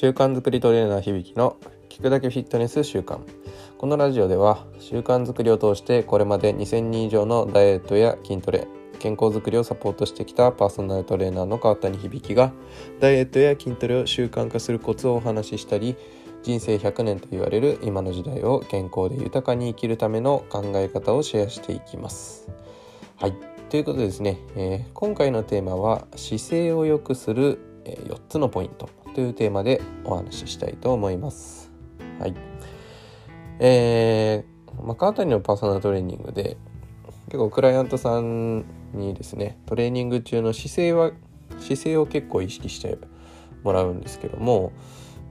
習慣作りトレーナー響の聞くだけフィットネス習慣このラジオでは習慣作りを通してこれまで2000人以上のダイエットや筋トレ健康づくりをサポートしてきたパーソナルトレーナーの川谷響がダイエットや筋トレを習慣化するコツをお話ししたり人生100年と言われる今の時代を健康で豊かに生きるための考え方をシェアしていきます。はい。ということでですね、えー、今回のテーマは姿勢を良くする4つのポイント。というテーマでお話ししたいと思います。はい。えー、まあ、川谷のパーソナルトレーニングで結構クライアントさんにですねトレーニング中の姿勢は姿勢を結構意識してもらうんですけども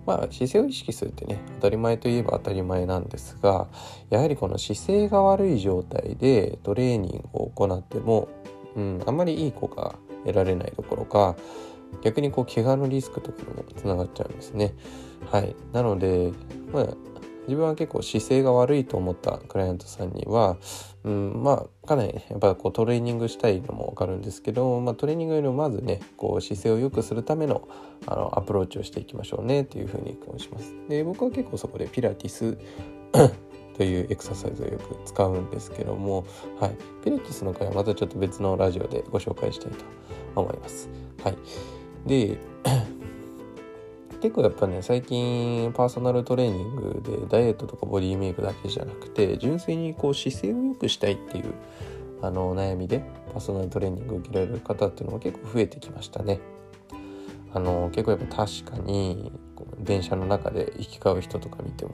まあ姿勢を意識するってね当たり前といえば当たり前なんですがやはりこの姿勢が悪い状態でトレーニングを行っても、うん、あんまりいい効果が得られないどころか逆にこう怪我のリスクとかにもつながっちゃうんですね。はい、なので、まあ、自分は結構姿勢が悪いと思ったクライアントさんには、うん、まあかなりやっぱこうトレーニングしたいのも分かるんですけど、まあ、トレーニングよりもまずねこう姿勢を良くするためのあのアプローチをしていきましょうねっていうふうにします。で僕は結構そこでピラティス というエクササイズをよく使うんですけども、はい、ピラティスの回はまたちょっと別のラジオでご紹介したいと思います。はい、で 結構やっぱね最近パーソナルトレーニングでダイエットとかボディメイクだけじゃなくて純粋にこう姿勢を良くしたいっていうあの悩みでパーソナルトレーニングを受けられる方っていうのも結構増えてきましたね。あの結構やっぱ確かに電車の中で行き交う人とか見ても、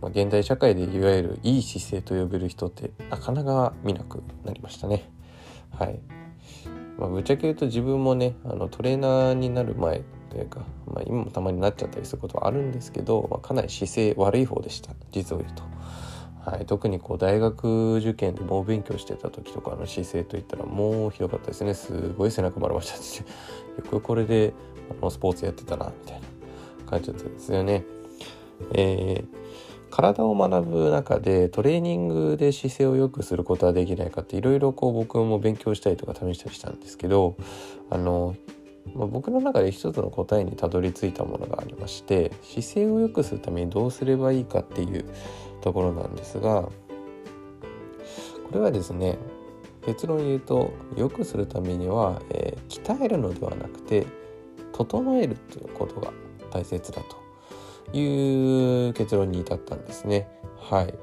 まあ、現代社会でいわゆるいい姿勢と呼べる人ってなかなか見なくなりましたね。はい。まあ、ぶっちゃけ言うと自分もねあのトレーナーになる前というか、まあ、今もたまになっちゃったりすることはあるんですけど、まあ、かなり姿勢悪い方でした実を言うと。はい、特にこう大学受験で猛勉強してた時とかの姿勢といったらもうひどかったですねすごい背中丸ましたし よくこれであのスポーツやってたなみたいな感じだったんですよね。えー体を学ぶ中でトレーニングで姿勢を良くすることはできないかっていろいろこう僕も勉強したりとか試したりしたんですけどあのまあ、僕の中で一つの答えにたどり着いたものがありまして姿勢を良くするためにどうすればいいかっていうところなんですがこれはですね結論言うと良くするためには、えー、鍛えるのではなくて整えるっていうことが大切だと。いう結論に至ったんですね。はい。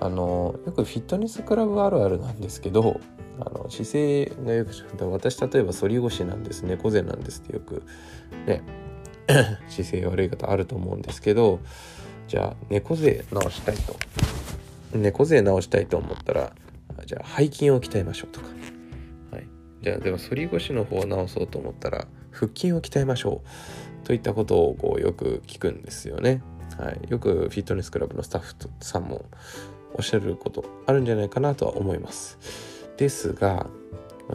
あのよくフィットネスクラブあるあるなんですけどあの姿勢がよく私例えば反り腰なんです猫背なんですってよく。ね。姿勢悪い方あると思うんですけどじゃあ猫背直したいと。猫背直したいと思ったらじゃあ背筋を鍛えましょうとか、はい、じゃあでも反り腰の方を直そうと思ったら腹筋を鍛えましょう。といったことをこうよく聞くんですよね。はい、よくフィットネスクラブのスタッフさんもおっしゃることあるんじゃないかなとは思います。ですが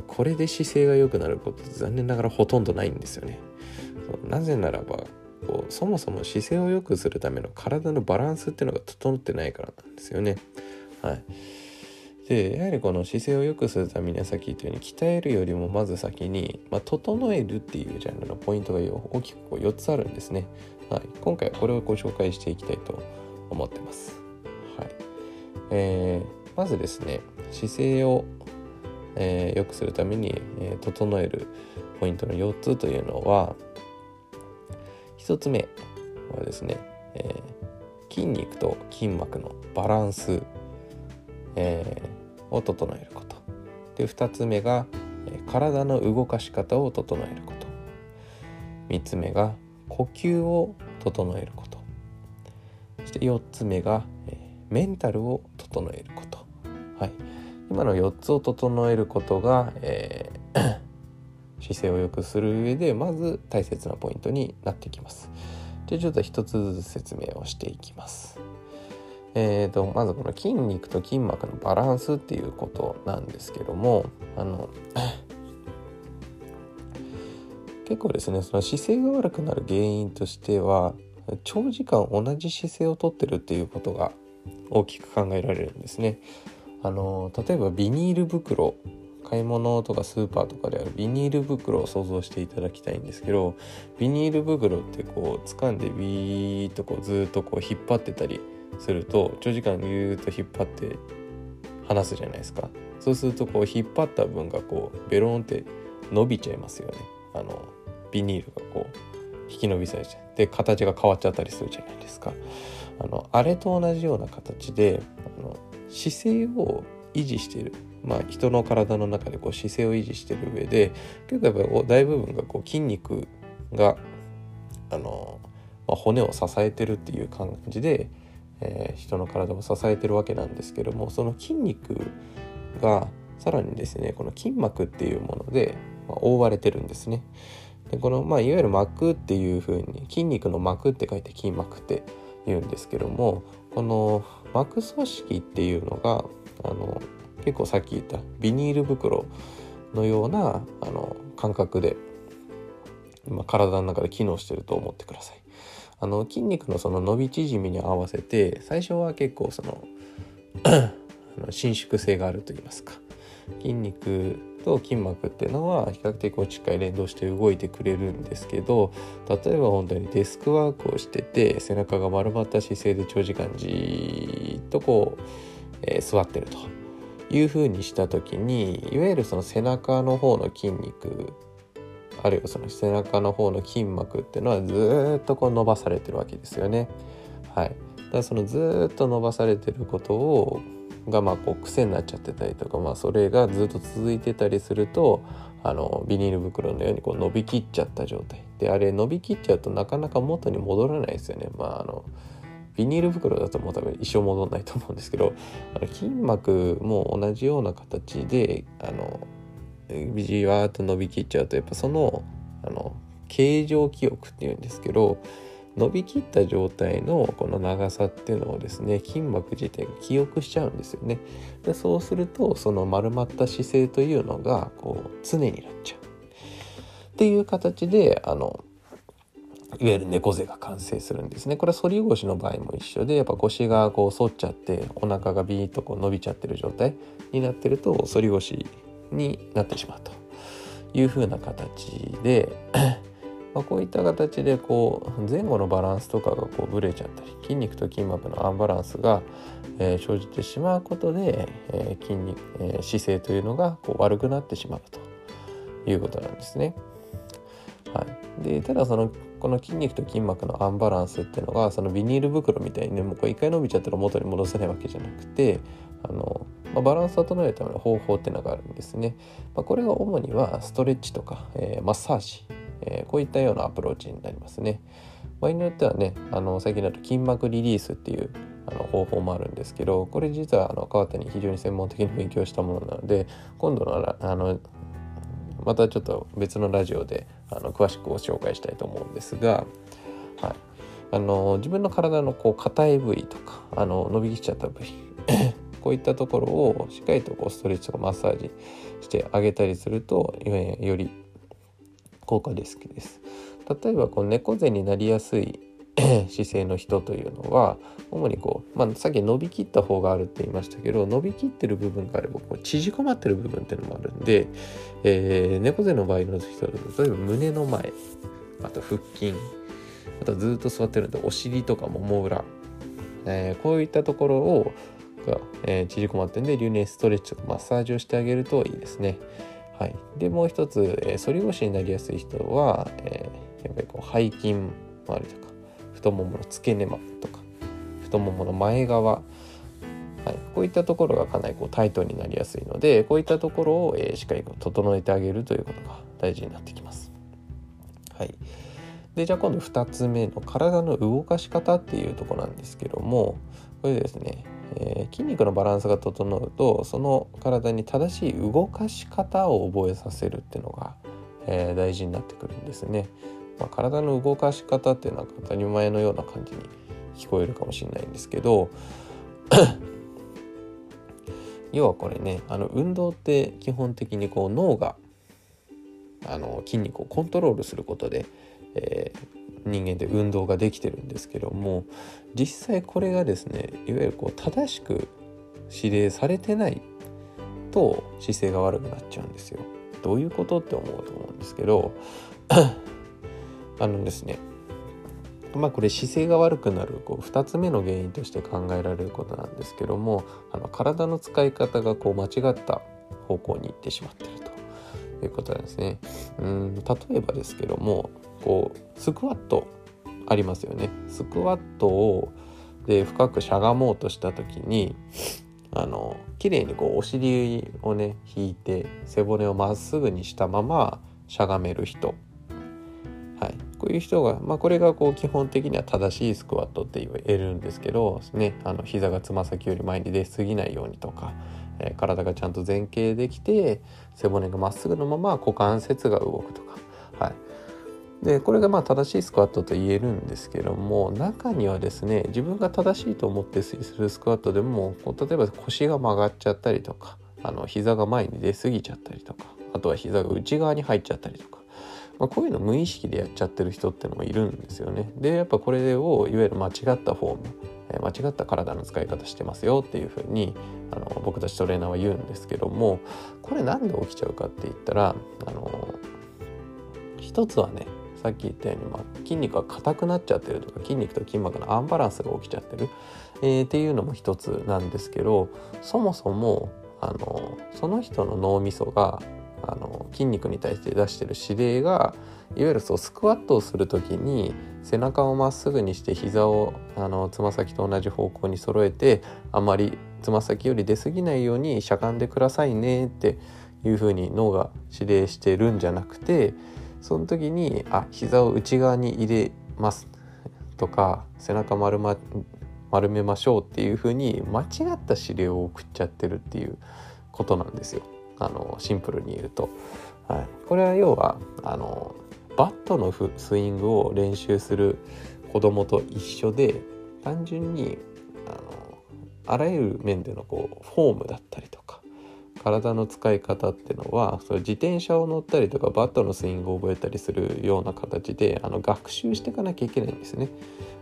これで姿勢が良くなることって残念ながらほとんどないんですよね。なぜならばこうそもそも姿勢を良くするための体のバランスっていうのが整ってないからなんですよね。はい、でやはりこの姿勢を良くするためにはさっき言ったように鍛えるよりもまず先に、まあ、整えるっていうジャンルのポイントが大きくこう4つあるんですね。はい、今回はこれをご紹介していきたいと思ってます。はいえー、まずですね姿勢をえー、良くするために、えー、整えるポイントの4つというのは1つ目はですね、えー、筋肉と筋膜のバランス、えー、を整えること。で2つ目が、体の動かし方を整えること。3つ目が呼吸を整えること。そして4つ目が、メンタルを整えること。はい。今の4つを整えることが、えー、姿勢を良くする上でまず大切なポイントになってきます。じゃあちょっと一つずつ説明をしていきます。えーと、まずこの筋肉と筋膜のバランスっていうことなんですけどもあの 結構ですねその姿勢が悪くなる原因としては長時間同じ姿勢をとってるっていうことが大きく考えられるんですね。あの例えばビニール袋買い物とかスーパーとかであるビニール袋を想像していただきたいんですけどビニール袋ってこう掴んでビーッとこうずっとこう引っ張ってたりすると長時間ぎゅーっと引っ張って離すじゃないですか。そうするとこう引っ張った分がこうベロンって伸びちゃいますよね。あのビニールがこう引き伸びされちゃって形が変わっちゃったりするじゃないですか。あのあれと同じような形であの姿勢を維持している。まあ人の体の中でこう姿勢を維持している上で結構やっぱり大部分がこう筋肉があの、まあ、骨を支えてるっていう感じで、えー、人の体を支えてるわけなんですけどもその筋肉がさらにですねこの筋膜っていうもので、まあ、覆われてるんですね。でこの、まあ、いわゆる膜っていうふうに筋肉の膜って書いて筋膜って言うんですけどもこの膜組織っていうのがあの結構さっき言ったビニール袋のようなあの感覚で、ま、体の中で機能してると思ってください。あの筋肉のその伸び縮みに合わせて最初は結構その 伸縮性があると言いますか。筋肉と筋膜っていうのは比較的こうしっかり連動して動いてくれるんですけど例えば本当にデスクワークをしてて背中が丸まった姿勢で長時間じーっとこう、えー、座ってるというふうにした時にいわゆるその背中の方の筋肉あるいはその背中の方の筋膜っていうのはずっとこう伸ばされてるわけですよね。はい、だからそのずっと伸ばされてることをがまあこう癖になっちゃってたりとか、まあ、それがずっと続いてたりするとあのビニール袋のようにこう伸びきっちゃった状態であれ伸びきっちゃうとなかなか元に戻らないですよね。まああのビニール袋だともう多分一生戻んないと思うんですけどあの筋膜も同じような形であのじわーっと伸びきっちゃうとやっぱそのあの形状記憶っていうんですけど伸びきった状態のこの長さっていうのをですね筋膜自体が記憶しちゃうんですよね。でそうするとその丸まった姿勢というのがこう常になっちゃう。っていう形であのいわゆる猫背が完成するんですね。これは反り腰の場合も一緒でやっぱ腰がこう反っちゃってお腹がビーッとこう伸びちゃってる状態になってると反り腰になってしまうという風な形で ま、こういった形でこう前後のバランスとかがこうブレちゃったり筋肉と筋膜のアンバランスが、え、生じてしまうことで、え、筋肉、え、姿勢というのがこう悪くなってしまうということなんですね。はい、でただそのこの筋肉と筋膜のアンバランスっていうのがそのビニール袋みたいにねもう一回伸びちゃったら元に戻せないわけじゃなくてあの、まあ、バランスを整えるための方法っていうのがあるんですね。まあ、これが主にはストレッチとか、えー、マッサージえー、こういったようなアプローチになりますね。場合によってはねあの最近だと筋膜リリースっていうあの方法もあるんですけどこれ実はあの川田に非常に専門的に勉強したものなので今度のあのまたちょっと別のラジオであの詳しくご紹介したいと思うんですが、はい、あの自分の体のこう硬い部位とかあの伸びきっちゃった部位こういったところをしっかりとこうストレッチとかマッサージしてあげたりするとより効果ですです。例えばこう猫背になりやすい 姿勢の人というのは主にこう、まあ、さっき伸びきった方があるって言いましたけど伸びきってる部分があればこう縮こまってる部分っていうのもあるんで、えー、猫背の場合の人は例えば胸の前あと腹筋あとずっと座ってるんでお尻とかもも裏、えー、こういったところをが、えー、縮こまってるんで留年ストレッチとかマッサージをしてあげるといいですね。はい、でもう一つ、えー、反り腰になりやすい人は、えー、やっぱりこう背筋周りとか太ももの付け根まとか太ももの前側、はい、こういったところがかなりこうタイトになりやすいのでこういったところを、えー、しっかりこう整えてあげるということが大事になってきます。はい、でじゃあ今度2つ目の体の動かし方っていうとこなんですけどもこれですねえー、筋肉のバランスが整うとその体に正しい動かし方を覚えさせるっていうのが、えー、大事になってくるんですね。まあ、体の動かし方っていうのは当たり前のような感じに聞こえるかもしれないんですけど 要はこれねあの運動って基本的にこう脳があの筋肉をコントロールすることで、えー、人間で運動ができてるんですけども実際これがですねいわゆるこう正しく指令されてないと姿勢が悪くなっちゃうんですよ。どういうことって思うと思うんですけどあのですねまあこれ姿勢が悪くなるこう2つ目の原因として考えられることなんですけどもあの体の使い方がこう間違った方向に行ってしまってるということなんですね。うん例えばですけどもこうスクワットありますよね。スクワットをで深くしゃがもうとした時にあの綺麗にこうお尻をね引いて背骨をまっすぐにしたまましゃがめる人、はい、こういう人が、まあ、これがこう基本的には正しいスクワットって言えるんですけど、ね、あの膝がつま先より前に出過ぎないようにとか、えー、体がちゃんと前傾できて背骨がまっすぐのまま股関節が動くとか、はい、でこれがまあ正しいスクワットと言えるんですけども中にはですね自分が正しいと思ってするスクワットでもこう例えば腰が曲がっちゃったりとかあの膝が前に出過ぎちゃったりとかあとは膝が内側に入っちゃったりとか、まあ、こういうの無意識でやっちゃってる人ってのもいるんですよね。でやっぱこれをいわゆる間違ったフォーム間違った体の使い方してますよっていうふうにあの僕たちトレーナーは言うんですけどもこれ何で起きちゃうかって言ったらあの一つはねさっき言ったように、まあ、筋肉が硬くなっちゃってるとか筋肉と筋膜のアンバランスが起きちゃってる、えー、っていうのも一つなんですけどそもそもあのその人の脳みそがあの筋肉に対して出してる指令がいわゆるそうスクワットをする時に背中をまっすぐにして膝をあのつま先と同じ方向に揃えてあまりつま先より出過ぎないようにしゃがんでくださいねっていうふうに脳が指令してるんじゃなくてその時にあ膝を内側に入れます。とか背中丸,、ま、丸めましょうっていう風に間違った指令を送っちゃってるっていうことなんですよ。あのシンプルに言うと。はい、これは要はあのバットのスイングを練習する子供と一緒で単純にあのあらゆる面でのこうフォームだったりとか体の使い方っていうのはそれ自転車を乗ったりとかバットのスイングを覚えたりするような形であの学習していかなきゃいけないんですね。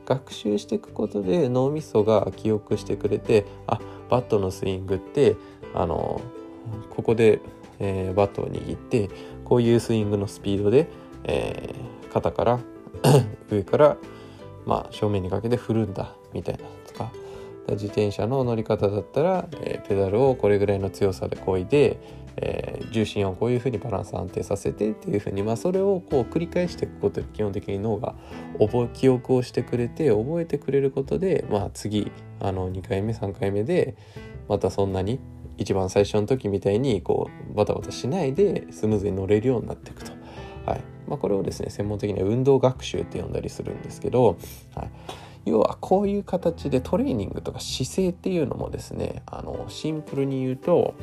学習していくことで脳みそが記憶してくれてあバットのスイングってあのここで、えー、バットを握ってこういうスイングのスピードで、えー、肩から 上から、まあ、正面にかけて振るんだみたいなとか自転車の乗り方だったら、えー、ペダルをこれぐらいの強さでこいで、えー、重心をこういうふうにバランス安定させてっていうふうに、まあ、それをこう繰り返していくことで基本的に脳が覚記憶をしてくれて覚えてくれることで、まあ、次あの2回目3回目でまたそんなに一番最初の時みたいにこうバタバタしないでスムーズに乗れるようになっていくと。はいまあ、これをですね専門的には運動学習って呼んだりするんですけど、はい、要はこういう形でトレーニングとか姿勢っていうのもですねあのシンプルに言うと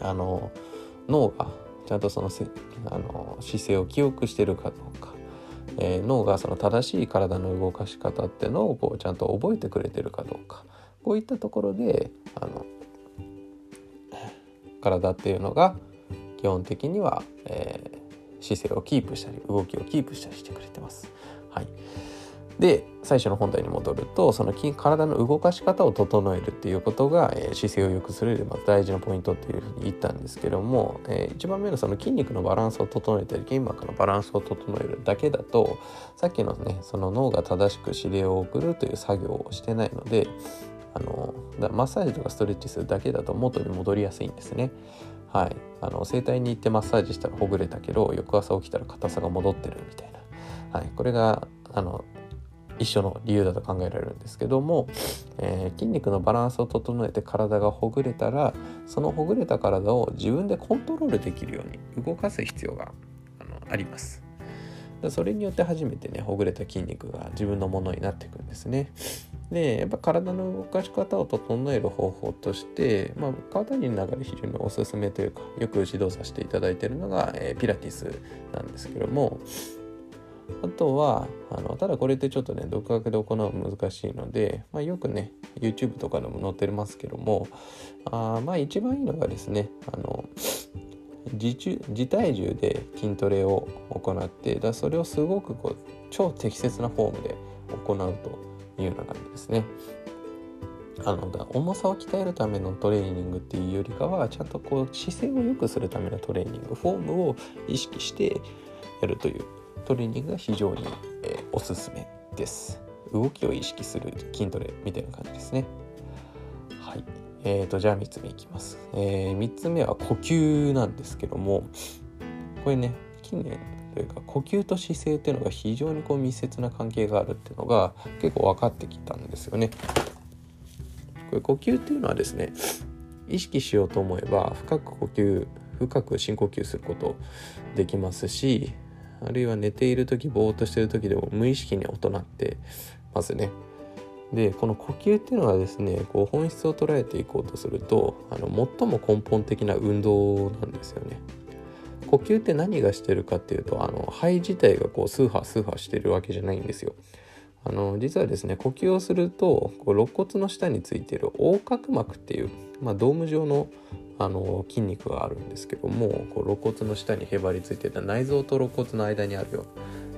あの脳がちゃんとそのせあの姿勢を記憶してるかどうか、えー、脳がその正しい体の動かし方ってのをこうちゃんと覚えてくれてるかどうかこういったところであの体っていうのが基本的には、えー、姿勢をキープしたり動きをキープしたりしてくれてます。で最初の本題に戻るとその体の動かし方を整えるっていうことが、えー、姿勢を良くするまず大事なポイントっていうふうに言ったんですけども、えー、1番目のその筋肉のバランスを整えたり筋膜のバランスを整えるだけだとさっきのねその脳が正しく指令を送るという作業をしてないのであのマッサージとかストレッチするだけだと元に戻りやすいんですね。はい、あの整体に行ってマッサージしたらほぐれたけど翌朝起きたら硬さが戻ってるみたいな、はい、これがあの一緒の理由だと考えられるんですけども、えー、筋肉のバランスを整えて体がほぐれたらそのほぐれた体を自分でコントロールできるように動かす必要があのあります。それによって初めてねほぐれた筋肉が自分のものになっていくんですね。でやっぱ体の動かし方を整える方法として、まあ、体に流れ非常におすすめというかよく指導させていただいているのが、えー、ピラティスなんですけどもあとはあのただこれってちょっとね独学で行うの難しいので、まあ、よくね YouTube とかでも載ってますけどもあまあ一番いいのがですねあの自自体重で筋トレを行ってだそれをすごくこう超適切なフォームで行うというような感じですね。あの重さを鍛えるためのトレーニングっていうよりかはちゃんとこう姿勢を良くするためのトレーニングフォームを意識してやるというトレーニングが非常に、えー、おすすめです。動きを意識する筋トレみたいな感じですね。はい。えーとじゃあ3つ目いきます、えー、3つ目は呼吸なんですけどもこれね近年というか呼吸と姿勢っていうのが非常にこう密接な関係があるっていうのが結構分かってきたんですよね。これ呼吸っていうのはですね意識しようと思えば深く呼吸深く深呼吸することできますしあるいは寝ている時ぼーっとしてる時でも無意識に行ってますね。でこの呼吸っていうのはですねこう本質を捉えていこうとするとあの最も根本的な運動なんですよね。呼吸って何がしてるかっていうとあの肺自体がこうスーハースーハーしてるわけじゃないんですよ。あの実はですね呼吸をするとこう肋骨の下についてる横隔膜っていう、まあ、ドーム状のあの筋肉があるんですけどもこう肋骨の下にへばりついてた内臓と肋骨の間にあるよ、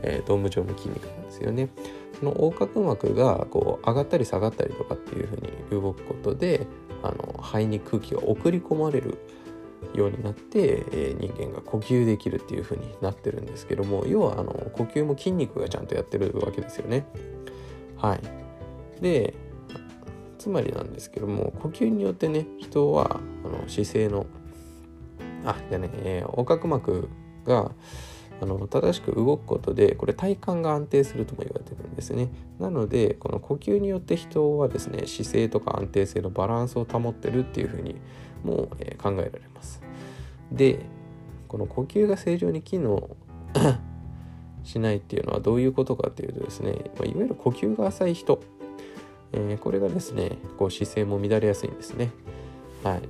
えー、ドーム状の筋肉なんですよね。その横隔膜がこう上がったり下がったりとかっていうふうに動くことであの肺に空気が送り込まれるようになって、えー、人間が呼吸できるっていうふうになってるんですけども要はあの呼吸も筋肉がちゃんとやってるわけですよね。はい、でつまりなんですけども呼吸によってね人はあの姿勢のあじゃね、えー、横隔膜があの正しく動くことでこれ体幹が安定するとも言われてるんですね。なのでこの呼吸によって人はですね姿勢とか安定性のバランスを保ってるっていうふうにも、えー、考えられます。でこの呼吸が正常に機能 しないっていうのはどういうことかっていうとですね、ま、いわゆる呼吸が浅い人、えー、これがですねこう姿勢も乱れやすいんですね。はい。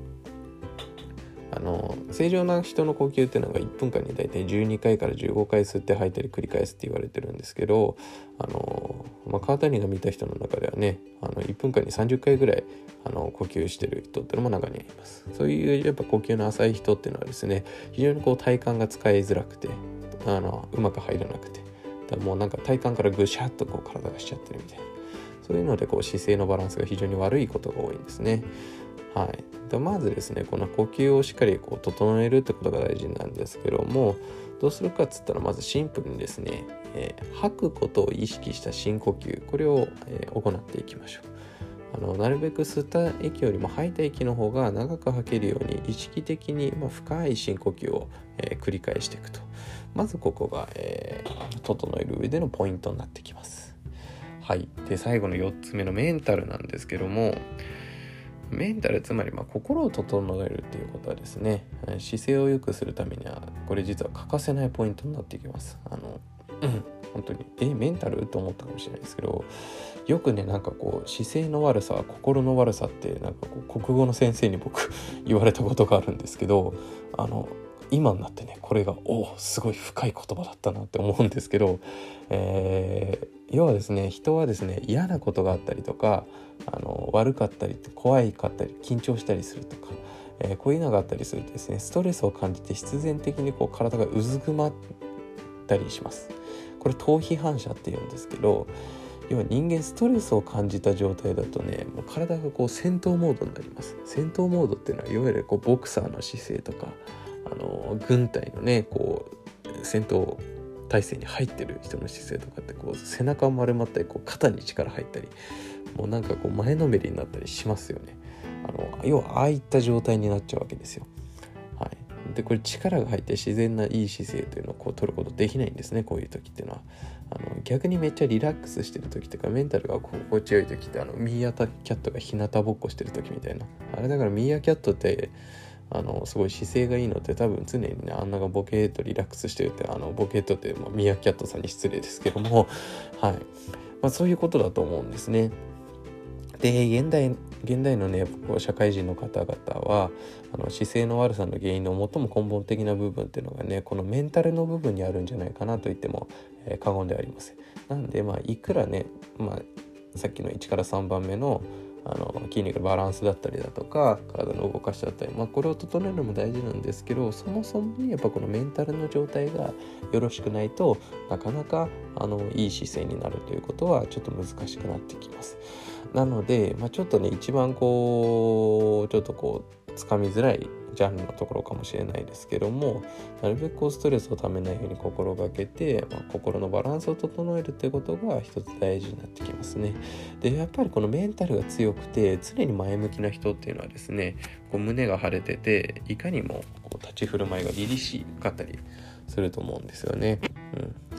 あの正常な人の呼吸っていうのが1分間に大体12回から15回吸って吐いたり繰り返すって言われてるんですけどあの、まあ、川谷が見た人の中ではねあの1分間に30回ぐらいあの呼吸してる人っていうのも中にはいます。そういうやっぱ呼吸の浅い人っていうのはですね非常にこう体幹が使いづらくてあのうまく入らなくてだもうなんか体幹からぐしゃっとこう体がしちゃってるみたいな。そういうのでこう姿勢のバランスが非常に悪いことが多いんですね。はい、でまずですねこの呼吸をしっかりこう整えるってことが大事なんですけどもどうするかっつったらまずシンプルにですね、えー、吐くことを意識した深呼吸これを、えー、行っていきましょう。あのなるべく吸った息よりも吐いた息の方が長く吐けるように意識的に、まあ、深い深呼吸を、えー、繰り返していくとまずここが、えー、整える上でのポイントになってきますはい。で最後の4つ目のメンタルなんですけどもメンタルつまりま心を整えるっていうことはですね姿勢を良くするためにはこれ実は欠かせないポイントになっていきます。あの、本当に。えメンタル？と思ったかもしれないですけどよくねなんかこう姿勢の悪さ心の悪さってなんかこう国語の先生に僕 言われたことがあるんですけどあの今になってねこれがおすごい深い言葉だったなって思うんですけど、えー、要はですね人はですね嫌なことがあったりとかあの悪かったり怖いかったり緊張したりするとか、えー、こういうのがあったりするとですねストレスを感じて必然的にこう体がうずくまったりします。これ頭皮反射っていうんですけど要は人間ストレスを感じた状態だとねもう体がこう戦闘モードになります戦闘モードっていうのはいわゆるこうボクサーの姿勢とかあの軍隊のねこう戦闘体制に入ってる人の姿勢とかってこう背中丸まったりこう肩に力入ったりもうなんかこう前のめりになったりしますよね。あの要はああいった状態になっちゃうわけですよ。はい。でこれ力が入って自然ないい姿勢というのをこう取ることできないんですねこういう時っていうのは。あの逆にめっちゃリラックスしてる時とかメンタルが心地よい時ってあのミーアキャットが日向ぼっこしてる時みたいな。あれだからミーアキャットってあのすごい姿勢がいいのって多分常にねあんながボケーとリラックスしてるってあのボケートって、まあ、ミヤキャットさんに失礼ですけども はい、まあ、そういうことだと思うんですね。で現代現代のね社会人の方々はあの姿勢の悪さの原因の最も根本的な部分っていうのがねこのメンタルの部分にあるんじゃないかなと言っても、えー、過言ではありません。なんでまあいくらね、まあ、さっきの1から3番目のあの筋肉のバランスだったりだとか体の動かしだったり、まあ、これを整えるのも大事なんですけどそもそもにやっぱこのメンタルの状態がよろしくないとなかなかあのいい姿勢になるということはちょっと難しくなってきます。なので、まあ、ちょっとね一番こうちょっとこうつかみづらいジャンルのところかもしれないですけどもなるべくこうストレスをためないように心がけて、まあ、心のバランスを整えるっていうことが一つ大事になってきますね。でやっぱりこのメンタルが強くて常に前向きな人っていうのはですねこう胸が腫れてていかにもこう立ち振る舞いが凛々しかったりすると思うんですよね。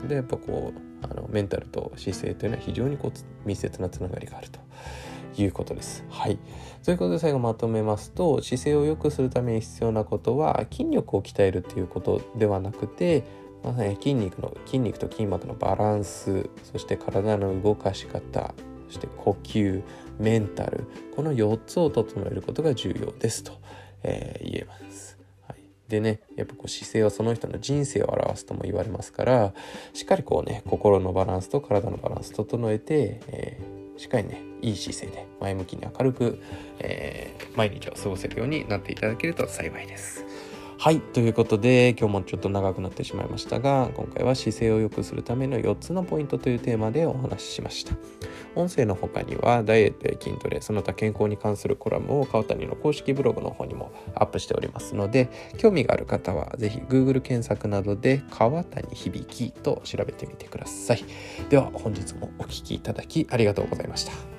うん、でやっぱこうあのメンタルと姿勢というのは非常にこう密接なつながりがあると。いうことです。はい。ということで最後まとめますと姿勢を良くするために必要なことは筋力を鍛えるっていうことではなくて、まあね、筋肉の筋肉と筋膜のバランスそして体の動かし方そして呼吸メンタルこの4つを整えることが重要ですと、えー、言えます。はい、でねやっぱこう姿勢はその人の人生を表すとも言われますからしっかりこうね心のバランスと体のバランス整えて、えーしっかりねいい姿勢で前向きに明るく、えー、毎日を過ごせるようになっていただけると幸いです。はい。ということで、今日もちょっと長くなってしまいましたが、今回は姿勢を良くするための4つのポイントというテーマでお話ししました。音声の他には、ダイエットや筋トレ、その他健康に関するコラムを川谷の公式ブログの方にもアップしておりますので、興味がある方は、ぜひ Google 検索などで川谷響と調べてみてください。では、本日もお聴きいただきありがとうございました。